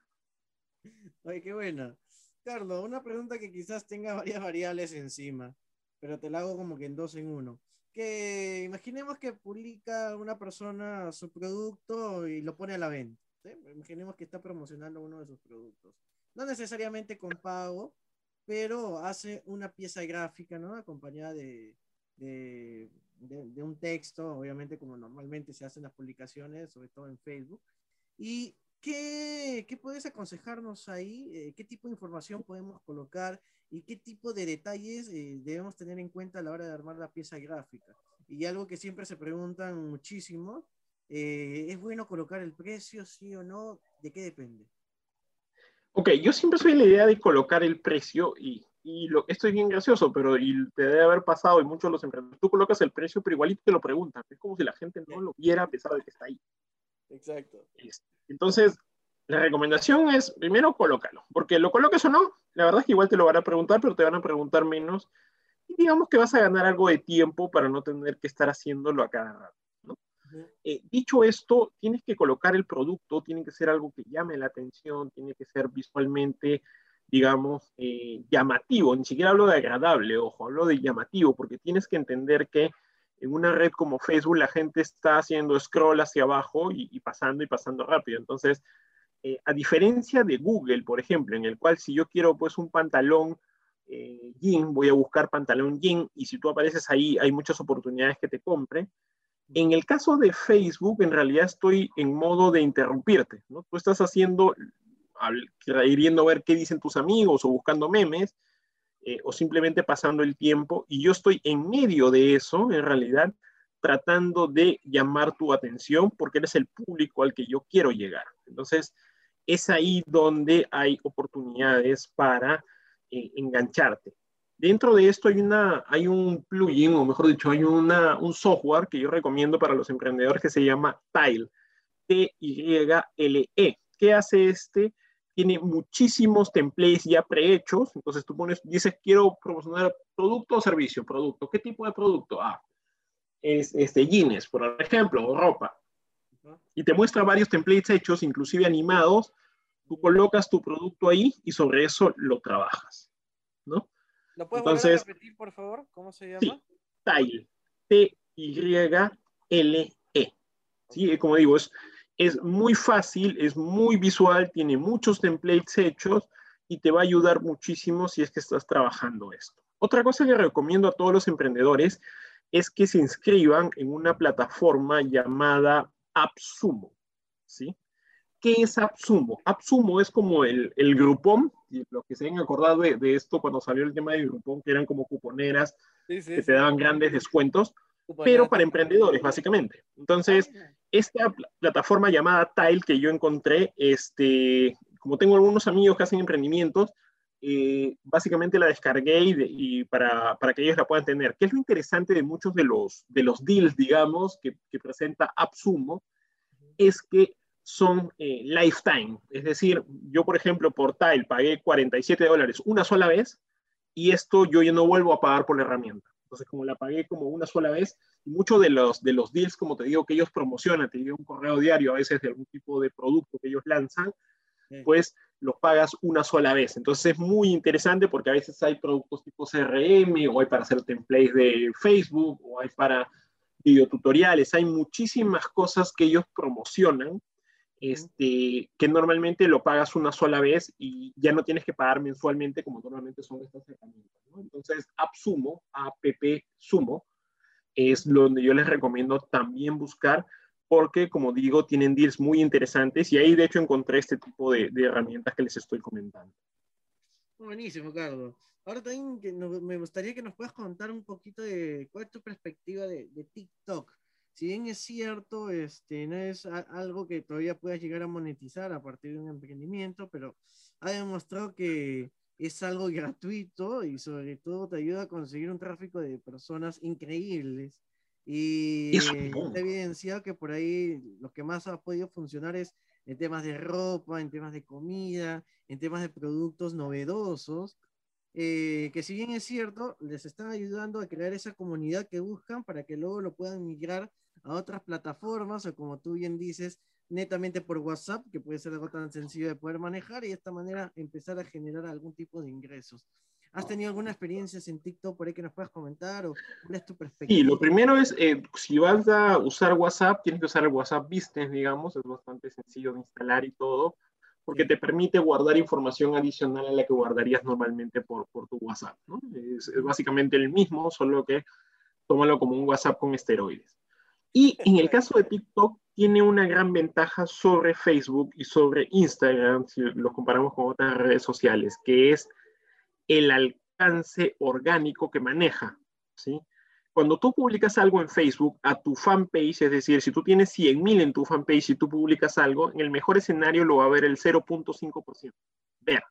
Ay, qué bueno. Carlos, una pregunta que quizás tenga varias variables encima, pero te la hago como que en dos en uno. Que imaginemos que publica una persona su producto y lo pone a la venta. Imaginemos que está promocionando uno de sus productos. No necesariamente con pago, pero hace una pieza gráfica, ¿no? Acompañada de, de un texto, obviamente como normalmente se hacen las publicaciones, sobre todo en Facebook. Y ¿Qué, ¿Qué, puedes aconsejarnos ahí? Eh, ¿Qué tipo de información podemos colocar y qué tipo de detalles eh, debemos tener en cuenta a la hora de armar la pieza gráfica? Y algo que siempre se preguntan muchísimo, eh, ¿es bueno colocar el precio, sí o no? ¿De qué depende? Ok, yo siempre soy la idea de colocar el precio y, y lo, esto es bien gracioso, pero y te debe haber pasado y muchos de los emprendedores, tú colocas el precio, pero igualito te lo preguntan, es como si la gente no lo viera a pesar de que está ahí. Exacto. Entonces, la recomendación es, primero, colócalo, porque lo coloques o no, la verdad es que igual te lo van a preguntar, pero te van a preguntar menos. Y digamos que vas a ganar algo de tiempo para no tener que estar haciéndolo a cada rato. Eh, dicho esto, tienes que colocar el producto, tiene que ser algo que llame la atención, tiene que ser visualmente, digamos, eh, llamativo. Ni siquiera hablo de agradable, ojo, hablo de llamativo, porque tienes que entender que en una red como Facebook la gente está haciendo scroll hacia abajo y, pasando y pasando rápido. Entonces, eh, a diferencia de Google, por ejemplo, en el cual si yo quiero pues un pantalón eh, jean, voy a buscar pantalón jean y si tú apareces ahí hay muchas oportunidades que te compre. En el caso de Facebook, en realidad estoy en modo de interrumpirte, ¿no? Tú estás haciendo, queriendo ver qué dicen tus amigos o buscando memes, eh, o simplemente pasando el tiempo y yo estoy en medio de eso, en realidad, tratando de llamar tu atención porque eres el público al que yo quiero llegar. Entonces, es ahí donde hay oportunidades para eh, engancharte. Dentro de esto hay, una, hay un plugin, o mejor dicho, hay una, un software que yo recomiendo para los emprendedores que se llama Tile, T-Y-L-E. ¿Qué hace este? Tiene muchísimos templates ya prehechos. Entonces tú pones, dices, quiero promocionar producto o servicio, producto. ¿Qué tipo de producto? Ah, es este, jeans, por ejemplo, o ropa. Y te muestra varios templates hechos, inclusive animados. Tú colocas tu producto ahí y sobre eso lo trabajas. ¿no? ¿Lo puedes Entonces, repetir, por favor? ¿Cómo se llama? Sí, Tile. T-Y-L-E. Sí, como digo, es es muy fácil, es muy visual, tiene muchos templates hechos y te va a ayudar muchísimo si es que estás trabajando esto. Otra cosa que recomiendo a todos los emprendedores es que se inscriban en una plataforma llamada AppSumo. ¿sí? ¿Qué es AppSumo? AppSumo es como el, el Groupon, y lo que se han acordado de, esto cuando salió el tema de Groupon, que eran como cuponeras que te daban grandes descuentos pero para emprendedores, básicamente. Entonces, esta plataforma llamada Tile que yo encontré, este, como tengo algunos amigos que hacen emprendimientos, eh, básicamente la descargué y, para, para, que ellos la puedan tener. ¿Qué es lo interesante de muchos de los, de los deals, digamos, que, que presenta AppSumo? Es que son eh, lifetime. Es decir, yo, por ejemplo, por Tile pagué 47 dólares una sola vez y esto yo ya no vuelvo a pagar por la herramienta. Entonces, como la pagué como una sola vez, muchos de los, de los deals, como te digo, que ellos promocionan, te digo un correo diario a veces de algún tipo de producto que ellos lanzan, pues los pagas una sola vez. Entonces es muy interesante porque a veces hay productos tipo CRM o hay para hacer templates de Facebook o hay para videotutoriales, hay muchísimas cosas que ellos promocionan este, que normalmente lo pagas una sola vez y ya no tienes que pagar mensualmente como normalmente son estas herramientas. Entonces, AppSumo, AppSumo, es donde yo les recomiendo también buscar porque, como digo, tienen deals muy interesantes y ahí de hecho encontré este tipo de, herramientas que les estoy comentando. Buenísimo, Carlos. Ahora también me gustaría que nos puedas contar un poquito de cuál es tu perspectiva de, de TikTok si bien es cierto, este, no es algo que todavía puedas llegar a monetizar a partir de un emprendimiento, pero ha demostrado que es algo gratuito y sobre todo te ayuda a conseguir un tráfico de personas increíbles. Y está evidenciado que por ahí lo que más ha podido funcionar es en temas de ropa, en temas de comida, en temas de productos novedosos, eh, que si bien es cierto, les están ayudando a crear esa comunidad que buscan para que luego lo puedan migrar a otras plataformas o como tú bien dices, netamente por WhatsApp, que puede ser algo tan sencillo de poder manejar y de esta manera empezar a generar algún tipo de ingresos. ¿Has tenido alguna experiencia en TikTok por ahí que nos puedas comentar o cuál es tu perspectiva? Sí, lo primero es, eh, si vas a usar WhatsApp, tienes que usar el WhatsApp Business, digamos, es bastante sencillo de instalar y todo, porque te permite guardar información adicional a la que guardarías normalmente por, por tu WhatsApp. ¿no? Es, es, básicamente el mismo, solo que tómalo como un WhatsApp con esteroides. Y en el caso de TikTok, tiene una gran ventaja sobre Facebook y sobre Instagram, si lo comparamos con otras redes sociales, que es el alcance orgánico que maneja. ¿sí? Cuando tú publicas algo en Facebook a tu fanpage, es decir, si tú tienes 100.000 en tu fanpage y tú publicas algo, en el mejor escenario lo va a ver el 0.5%. Ver,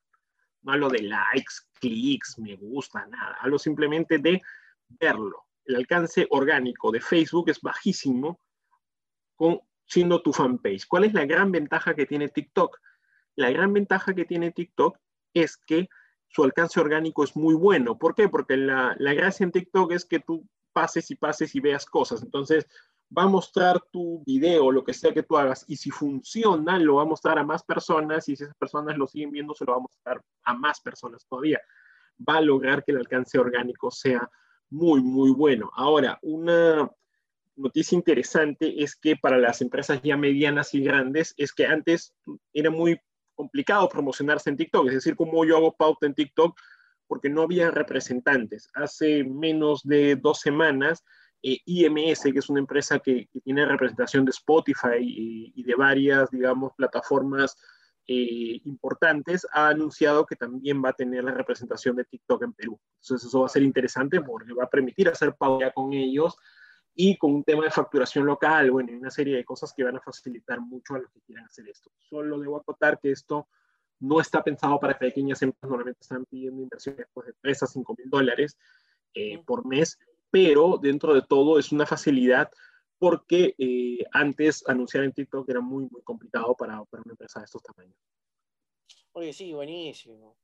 no hablo de likes, clics, me gusta, nada. Hablo simplemente de verlo el alcance orgánico de Facebook es bajísimo con, siendo tu fanpage. ¿Cuál es la gran ventaja que tiene TikTok? La gran ventaja que tiene TikTok es que su alcance orgánico es muy bueno. ¿Por qué? Porque la, la gracia en TikTok es que tú pases y pases y veas cosas. Entonces, va a mostrar tu video, lo que sea que tú hagas, y si funciona, lo va a mostrar a más personas, y si esas personas lo siguen viendo, se lo va a mostrar a más personas todavía. Va a lograr que el alcance orgánico sea muy, muy bueno. Ahora, una noticia interesante es que para las empresas ya medianas y grandes es que antes era muy complicado promocionarse en TikTok, es decir, como yo hago pauta en TikTok porque no había representantes. Hace menos de dos semanas, eh, IMS, que es una empresa que, tiene representación de Spotify y, y de varias, digamos, plataformas eh, importantes, ha anunciado que también va a tener la representación de TikTok en Perú. Entonces eso va a ser interesante porque va a permitir hacer pago con ellos y con un tema de facturación local, bueno, y una serie de cosas que van a facilitar mucho a los que quieran hacer esto. Solo debo acotar que esto no está pensado para pequeñas empresas, normalmente están pidiendo inversiones pues, de 3 a 5 mil dólares eh, por mes, pero dentro de todo es una facilidad porque eh, antes anunciar en TikTok era muy, muy complicado para, para, una empresa de estos tamaños. Oye, sí, buenísimo.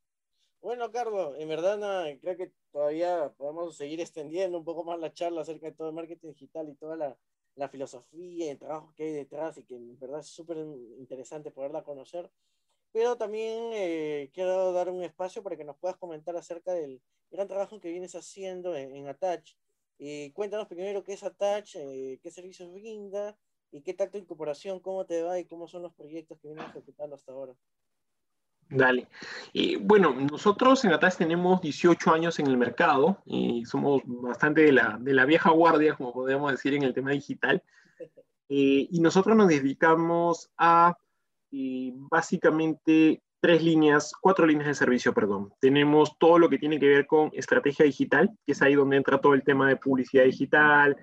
Bueno, Carlos, en verdad creo que todavía podemos seguir extendiendo un poco más la charla acerca de todo el marketing digital y toda la, la filosofía y el trabajo que hay detrás y que en verdad es súper interesante poderla conocer. Pero también eh, quiero dar un espacio para que nos puedas comentar acerca del gran trabajo que vienes haciendo en, en Attach y cuéntanos primero qué es Attach, eh, qué servicios brinda y qué tal tu incorporación, cómo te va y cómo son los proyectos que vienes ejecutando hasta ahora. Dale. Y bueno, nosotros en Attach tenemos 18 años en el mercado y somos bastante de la, de la vieja guardia, como podríamos decir, en el tema digital. Eh, y nosotros nos dedicamos a eh, básicamente tres líneas, cuatro líneas de servicio, perdón. Tenemos todo lo que tiene que ver con estrategia digital, que es ahí donde entra todo el tema de publicidad digital,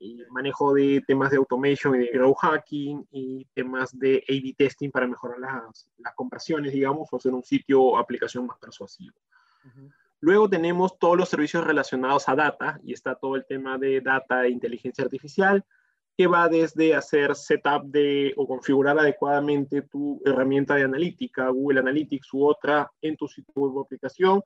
y manejo de temas de automation y de growth hacking y temas de A-B testing para mejorar las, las conversiones, digamos, o hacer un sitio o aplicación más persuasivo. Luego tenemos todos los servicios relacionados a data y está todo el tema de data e inteligencia artificial, que va desde hacer setup de o configurar adecuadamente tu herramienta de analítica, Google Analytics u otra en tu sitio web o aplicación,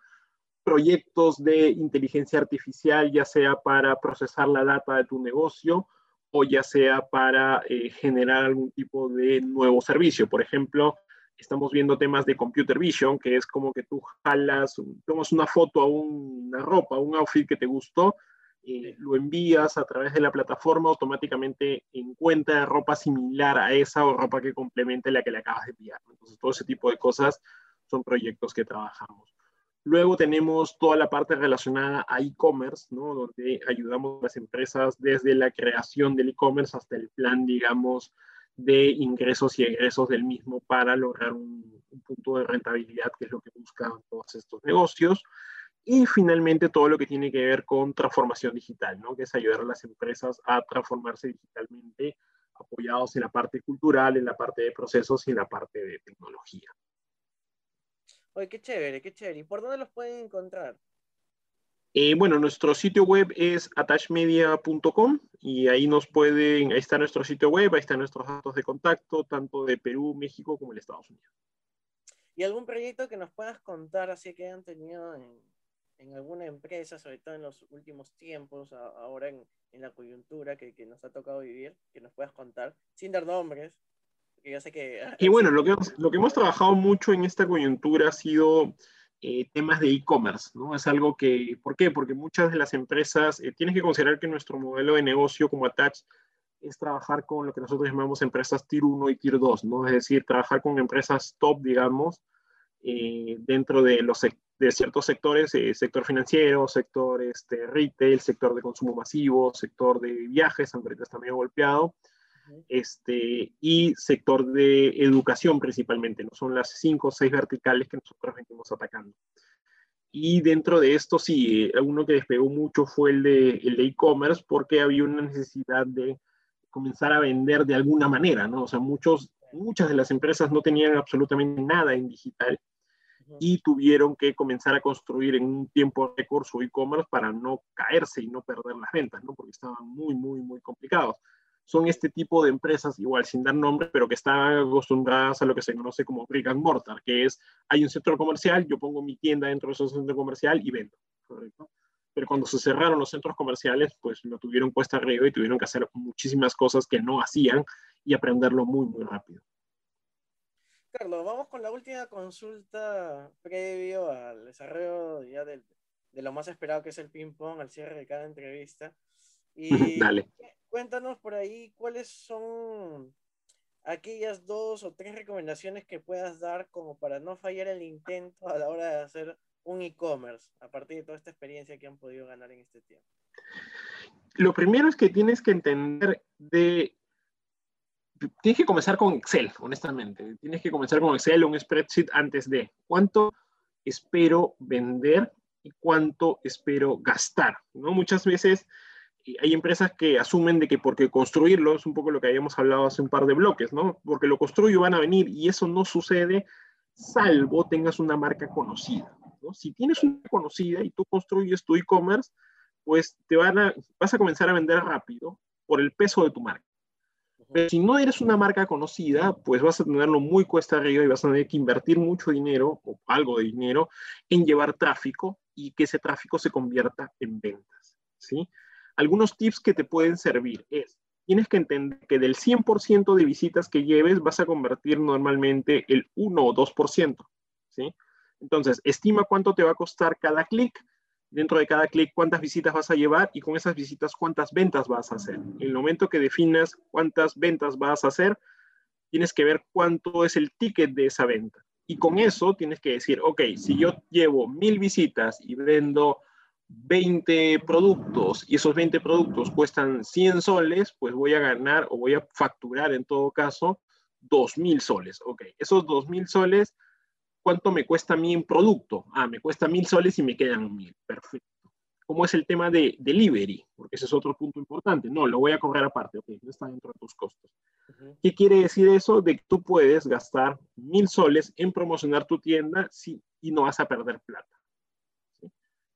proyectos de inteligencia artificial, ya sea para procesar la data de tu negocio o ya sea para eh, generar algún tipo de nuevo servicio. Por ejemplo, estamos viendo temas de computer vision, que es como que tú jalas, tomas una foto a una ropa, un outfit que te gustó, eh, lo envías a través de la plataforma, automáticamente encuentra ropa similar a esa o ropa que complemente la que le acabas de enviar. Entonces, todo ese tipo de cosas son proyectos que trabajamos. Luego tenemos toda la parte relacionada a e-commerce, ¿no? donde ayudamos a las empresas desde la creación del e-commerce hasta el plan, digamos, de ingresos y egresos del mismo para lograr un, un punto de rentabilidad, que es lo que buscan todos estos negocios. Y finalmente todo lo que tiene que ver con transformación digital, ¿no? que es ayudar a las empresas a transformarse digitalmente, apoyados en la parte cultural, en la parte de procesos y en la parte de tecnología. Oye, qué chévere, qué chévere. ¿Y por dónde los pueden encontrar? Eh, bueno, nuestro sitio web es attachmedia.com y ahí nos pueden, ahí está nuestro sitio web, ahí están nuestros datos de contacto, tanto de Perú, México como de Estados Unidos. ¿Y algún proyecto que nos puedas contar así que hayan tenido en, en alguna empresa, sobre todo en los últimos tiempos, ahora en, la coyuntura que, nos ha tocado vivir, que nos puedas contar, sin dar nombres, yo sé que... Y bueno, lo que, hemos, lo que hemos trabajado mucho en esta coyuntura ha sido eh, temas de e-commerce, ¿no? Es algo que, ¿por qué? Porque muchas de las empresas, eh, tienes que considerar que nuestro modelo de negocio como Attach es trabajar con lo que nosotros llamamos empresas Tier 1 y Tier 2, ¿no? Es decir, trabajar con empresas top, digamos, eh, dentro de, los, de ciertos sectores, eh, sector financiero, sector este, retail, sector de consumo masivo, sector de viajes, aunque ahorita está medio golpeado, este, y sector de educación principalmente, ¿no? Son las cinco o seis verticales que nosotros venimos atacando. Y dentro de esto, sí, eh, uno que despegó mucho fue el de el e-commerce porque había una necesidad de comenzar a vender de alguna manera, ¿no? O sea, muchos, muchas de las empresas no tenían absolutamente nada en digital y tuvieron que comenzar a construir en un tiempo récord su e-commerce para no caerse y no perder las ventas, ¿no? Porque estaban muy, muy, muy complicados. Son este tipo de empresas, igual sin dar nombre, pero que están acostumbradas a lo que se conoce como brick and mortar, que es, hay un centro comercial, yo pongo mi tienda dentro de ese centro comercial y vendo, ¿correcto? Pero cuando se cerraron los centros comerciales, pues lo tuvieron puesta arriba y tuvieron que hacer muchísimas cosas que no hacían y aprenderlo muy, muy rápido. Carlos, vamos con la última consulta previo al desarrollo ya de lo más esperado que es el ping-pong al cierre de cada entrevista. Y Dale. Cuéntanos por ahí cuáles son aquellas dos o tres recomendaciones que puedas dar como para no fallar el intento a la hora de hacer un e-commerce a partir de toda esta experiencia que han podido ganar en este tiempo. Lo primero es que tienes que entender de tienes que comenzar con Excel, honestamente. Tienes que comenzar con Excel un spreadsheet antes de cuánto espero vender y cuánto espero gastar. ¿no? Muchas veces hay empresas que asumen de que porque construirlo es un poco lo que habíamos hablado hace un par de bloques, ¿no? Porque lo construyo van a venir y eso no sucede salvo tengas una marca conocida. ¿no? Si tienes una conocida y tú construyes tu e-commerce, pues te van a, vas a comenzar a vender rápido por el peso de tu marca. Pero si no eres una marca conocida, pues vas a tenerlo muy cuesta arriba y vas a tener que invertir mucho dinero o algo de dinero en llevar tráfico y que ese tráfico se convierta en ventas. ¿sí? Algunos tips que te pueden servir es, tienes que entender que del 100% de visitas que lleves vas a convertir normalmente el 1 o 2%. ¿sí? Entonces, estima cuánto te va a costar cada clic dentro de cada clic cuántas visitas vas a llevar y con esas visitas cuántas ventas vas a hacer. En el momento que definas cuántas ventas vas a hacer, tienes que ver cuánto es el ticket de esa venta. Y con eso tienes que decir, ok, si yo llevo mil visitas y vendo 20 productos y esos 20 productos cuestan 100 soles, pues voy a ganar o voy a facturar en todo caso 2.000 soles. Ok, esos 2.000 soles ¿cuánto me cuesta a mí un producto? Ah, me cuesta mil soles y me quedan mil. Perfecto. ¿Cómo es el tema de delivery? Porque ese es otro punto importante. No, lo voy a cobrar aparte. Ok, no está dentro de tus costos. ¿Qué quiere decir eso? De que tú puedes gastar mil soles en promocionar tu tienda y no vas a perder plata.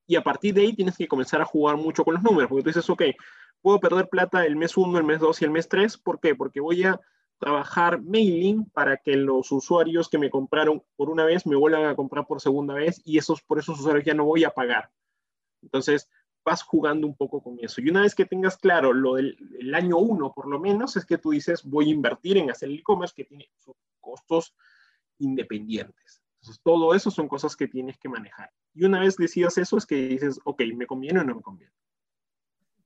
Y a partir de ahí tienes que comenzar a jugar mucho con los números, porque tú dices, ok, puedo perder plata el mes 1, el mes 2 y el mes 3. ¿Por qué? Porque voy a trabajar mailing para que los usuarios que me compraron por una vez me vuelvan a comprar por segunda vez y esos, por esos usuarios ya no voy a pagar. Entonces, vas jugando un poco con eso. Y una vez que tengas claro lo del el año uno, por lo menos, es que tú dices, voy a invertir en hacer el e-commerce que tiene costos independientes. Entonces, todo eso son cosas que tienes que manejar. Y una vez decidas eso, es que dices, ok, ¿me conviene o no me conviene?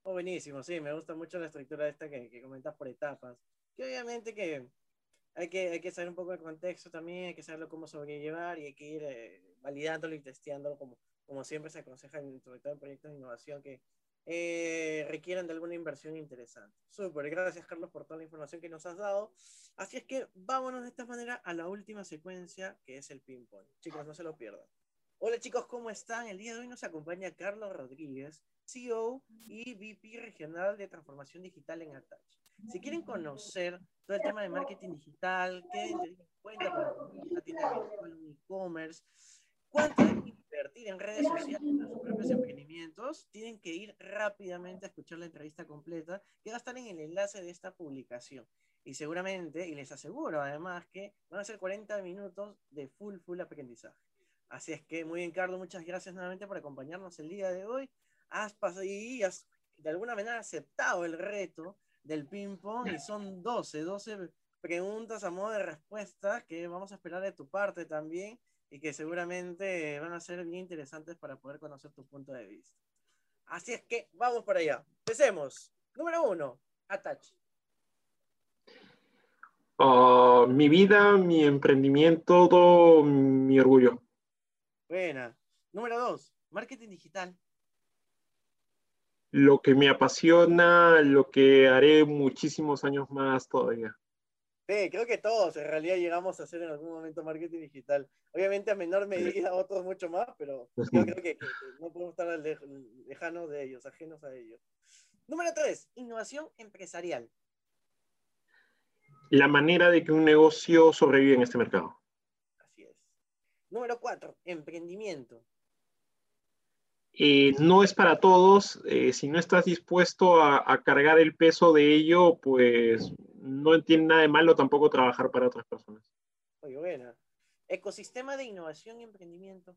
Oh, buenísimo, sí, me gusta mucho la estructura esta que, que comentas por etapas. Que obviamente que hay, que hay que saber un poco el contexto también, hay que saberlo cómo sobrellevar y hay que ir eh, validándolo y testeándolo como, como siempre se aconseja, sobre todo en de innovación que eh, requieran de alguna inversión interesante. Súper, gracias Carlos por toda la información que nos has dado. Así es que vámonos de esta manera a la última secuencia que es el ping-pong. Chicos, no se lo pierdan. Hola chicos, ¿cómo están? El día de hoy nos acompaña Carlos Rodríguez, CEO y VP regional de transformación digital en Attach. Si quieren conocer todo el tema de marketing digital, qué tener en cuenta para una tienda un e-commerce, cuánto invertir en redes sociales en sus propios emprendimientos, tienen que ir rápidamente a escuchar la entrevista completa que va a estar en el enlace de esta publicación. Y seguramente, y les aseguro además que van a ser 40 minutos de full, full aprendizaje. Así es que muy bien, Carlos, muchas gracias nuevamente por acompañarnos el día de hoy. Has pasado y has de alguna manera aceptado el reto del ping-pong y son 12, 12 preguntas a modo de respuesta que vamos a esperar de tu parte también y que seguramente van a ser bien interesantes para poder conocer tu punto de vista. Así es que vamos por allá. Empecemos. Número uno, Attach. Uh, mi vida, mi emprendimiento, todo mi orgullo. Buena. Número dos, marketing digital. Lo que me apasiona, lo que haré muchísimos años más todavía. Sí, creo que todos en realidad llegamos a hacer en algún momento marketing digital. Obviamente a menor medida, otros mucho más, pero yo creo que, que no podemos estar lejanos de ellos, ajenos a ellos. Número tres, innovación empresarial. La manera de que un negocio sobrevive en este mercado. Número cuatro, emprendimiento. Eh, no es para todos. Eh, si no estás dispuesto a, a, cargar el peso de ello, pues no tiene nada de malo tampoco trabajar para otras personas. Oye, buena. Ecosistema de innovación y emprendimiento.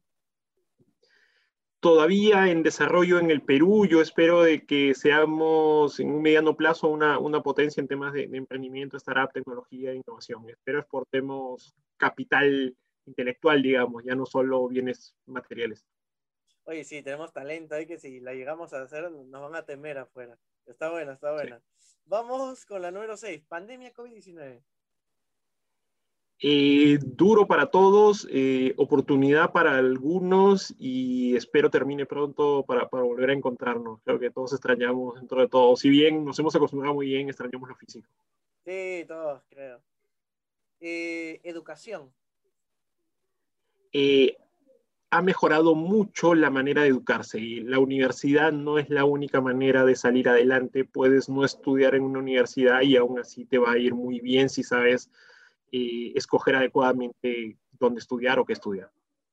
Todavía en desarrollo en el Perú, yo espero de que seamos en un mediano plazo una, una potencia en temas de, de emprendimiento, startup, tecnología e innovación. Espero exportemos capital intelectual, digamos, ya no solo bienes materiales. Oye, sí, tenemos talento, hay que si la llegamos a hacer nos van a temer afuera. Está buena, está buena. Sí. Vamos con la número 6, pandemia COVID-19. Eh, duro para todos, eh, oportunidad para algunos y espero termine pronto para, para, volver a encontrarnos. Creo que todos extrañamos dentro de todo. Si bien nos hemos acostumbrado muy bien, extrañamos lo físico. Sí, todos, creo. Eh, educación eh, ha mejorado mucho la manera de educarse y la universidad no es la única manera de salir adelante. Puedes no estudiar en una universidad y aún así te va a ir muy bien si sabes eh, escoger adecuadamente dónde estudiar o qué estudiar.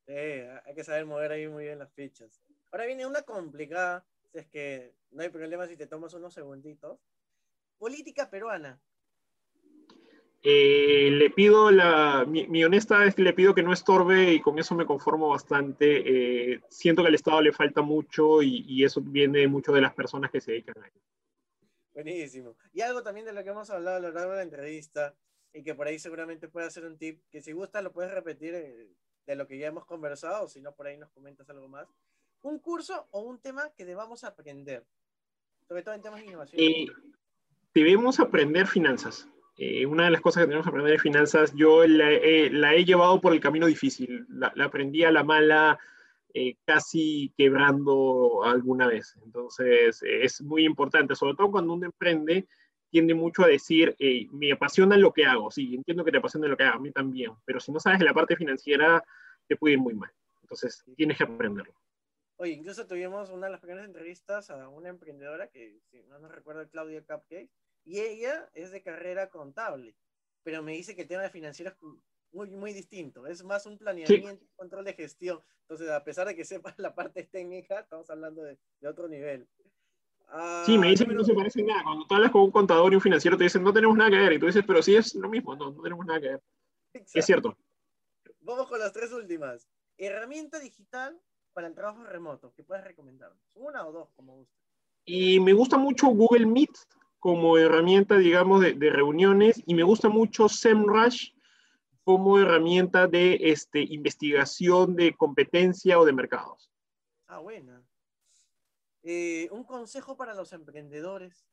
Sí, hay que saber mover ahí muy bien las fichas. Ahora viene una complicada, es que no hay problema si te tomas unos segunditos. Política peruana. Eh, le pido la, mi, mi, honesta es que le pido que no estorbe y con eso me conformo bastante. Eh, siento que al Estado le falta mucho y, y, eso viene mucho de las personas que se dedican a ello. Buenísimo. Y algo también de lo que hemos hablado a lo largo de la entrevista y que por ahí seguramente puede ser un tip que si gusta lo puedes repetir eh, de lo que ya hemos conversado, si no por ahí nos comentas algo más. Un curso o un tema que debamos aprender, sobre todo en temas de innovación. Eh, debemos aprender finanzas. Eh, una de las cosas que tenemos que aprender de finanzas, yo la, eh, la he llevado por el camino difícil. La, la aprendí a la mala, eh, casi quebrando alguna vez. Entonces, es muy importante, sobre todo cuando uno emprende, tiende mucho a decir, me apasiona lo que hago. Sí, entiendo que te apasiona lo que hago, a mí también. Pero si no sabes la parte financiera, te puede ir muy mal. Entonces, tienes que aprenderlo. Oye, incluso tuvimos una de las primeras entrevistas a una emprendedora que, si no nos recuerdo, Claudia Cupcake, y ella es de carrera contable, pero me dice que el tema de financiero es muy, muy distinto, es más un planeamiento, sí. control de gestión. Entonces, a pesar de que sepas la parte técnica, estamos hablando de, de otro nivel. sí, me dicen que no se parecen nada. Cuando tú hablas con un contador y un financiero te dicen no tenemos nada que ver. Y tú dices, pero sí es lo mismo, no, no tenemos nada que ver. Es cierto. Vamos con las tres últimas. Herramienta digital para el trabajo remoto que puedes recomendar. Una o dos, como guste. Y me gusta mucho Google Meet como herramienta, digamos, de, de reuniones y me gusta mucho SEMrush como herramienta de este, investigación de competencia o de mercados. Ah, buena. Eh, un consejo para los emprendedores.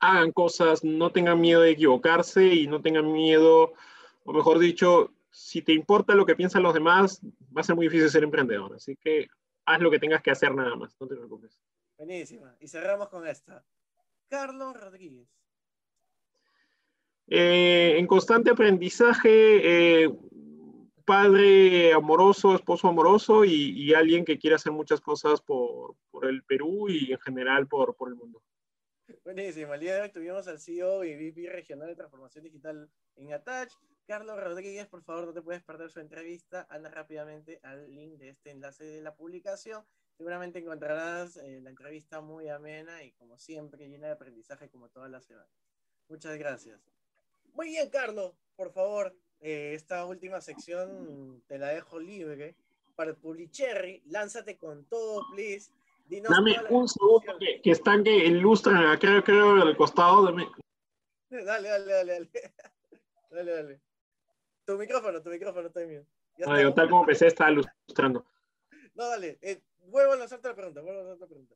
Hagan cosas, no tengan miedo de equivocarse y no tengan miedo, o mejor dicho, si te importa lo que piensan los demás, va a ser muy difícil ser emprendedor. Así que haz lo que tengas que hacer nada más, no te preocupes. Buenísima. Y cerramos con esta. Carlos Rodríguez. Eh, en constante aprendizaje, eh, padre amoroso, esposo amoroso y, alguien que quiere hacer muchas cosas por, el Perú y en general por, por, el mundo. Buenísimo. El día de hoy tuvimos al CEO y VP regional de transformación digital en Attach. Carlos Rodríguez, por favor, no te puedes perder su entrevista. Anda rápidamente al link de este enlace de la publicación. Seguramente encontrarás eh, la entrevista muy amena y, como siempre, llena de aprendizaje como todas las semanas. Muchas gracias. Muy bien, Carlos. Por favor, eh, esta última sección te la dejo libre. Para el Publicherry, lánzate con todo, please. Dame un segundo que, que, están que ilustran, creo, creo, al costado. Dame. Dale, dale, dale, dale. Dale, dale. Tu micrófono, tu micrófono está bien. No, tal como empecé, está ilustrando. No, dale. Eh, vuelvo a lanzarte la pregunta. Vuelvo a lanzarte la pregunta.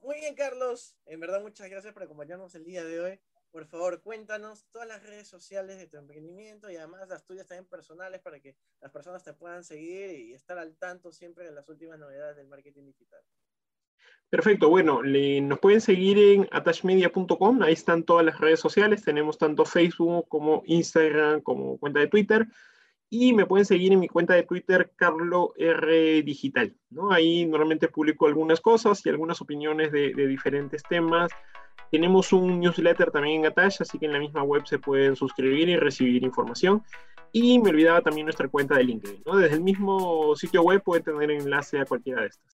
muy bien, Carlos. En verdad, muchas gracias por acompañarnos el día de hoy por favor, cuéntanos todas las redes sociales de tu emprendimiento y además las tuyas también personales para que las personas te puedan seguir y estar al tanto siempre de las últimas novedades del marketing digital. Perfecto, bueno, nos pueden seguir en attachmedia.com, ahí están todas las redes sociales, tenemos tanto Facebook como Instagram como cuenta de Twitter y me pueden seguir en mi cuenta de Twitter, Carlo R Digital, ¿no? Ahí normalmente publico algunas cosas y algunas opiniones de, diferentes temas, tenemos un newsletter también en Attach, así que en la misma web se pueden suscribir y recibir información. Y me olvidaba también nuestra cuenta de LinkedIn. ¿no? Desde el mismo sitio web pueden tener enlace a cualquiera de estas.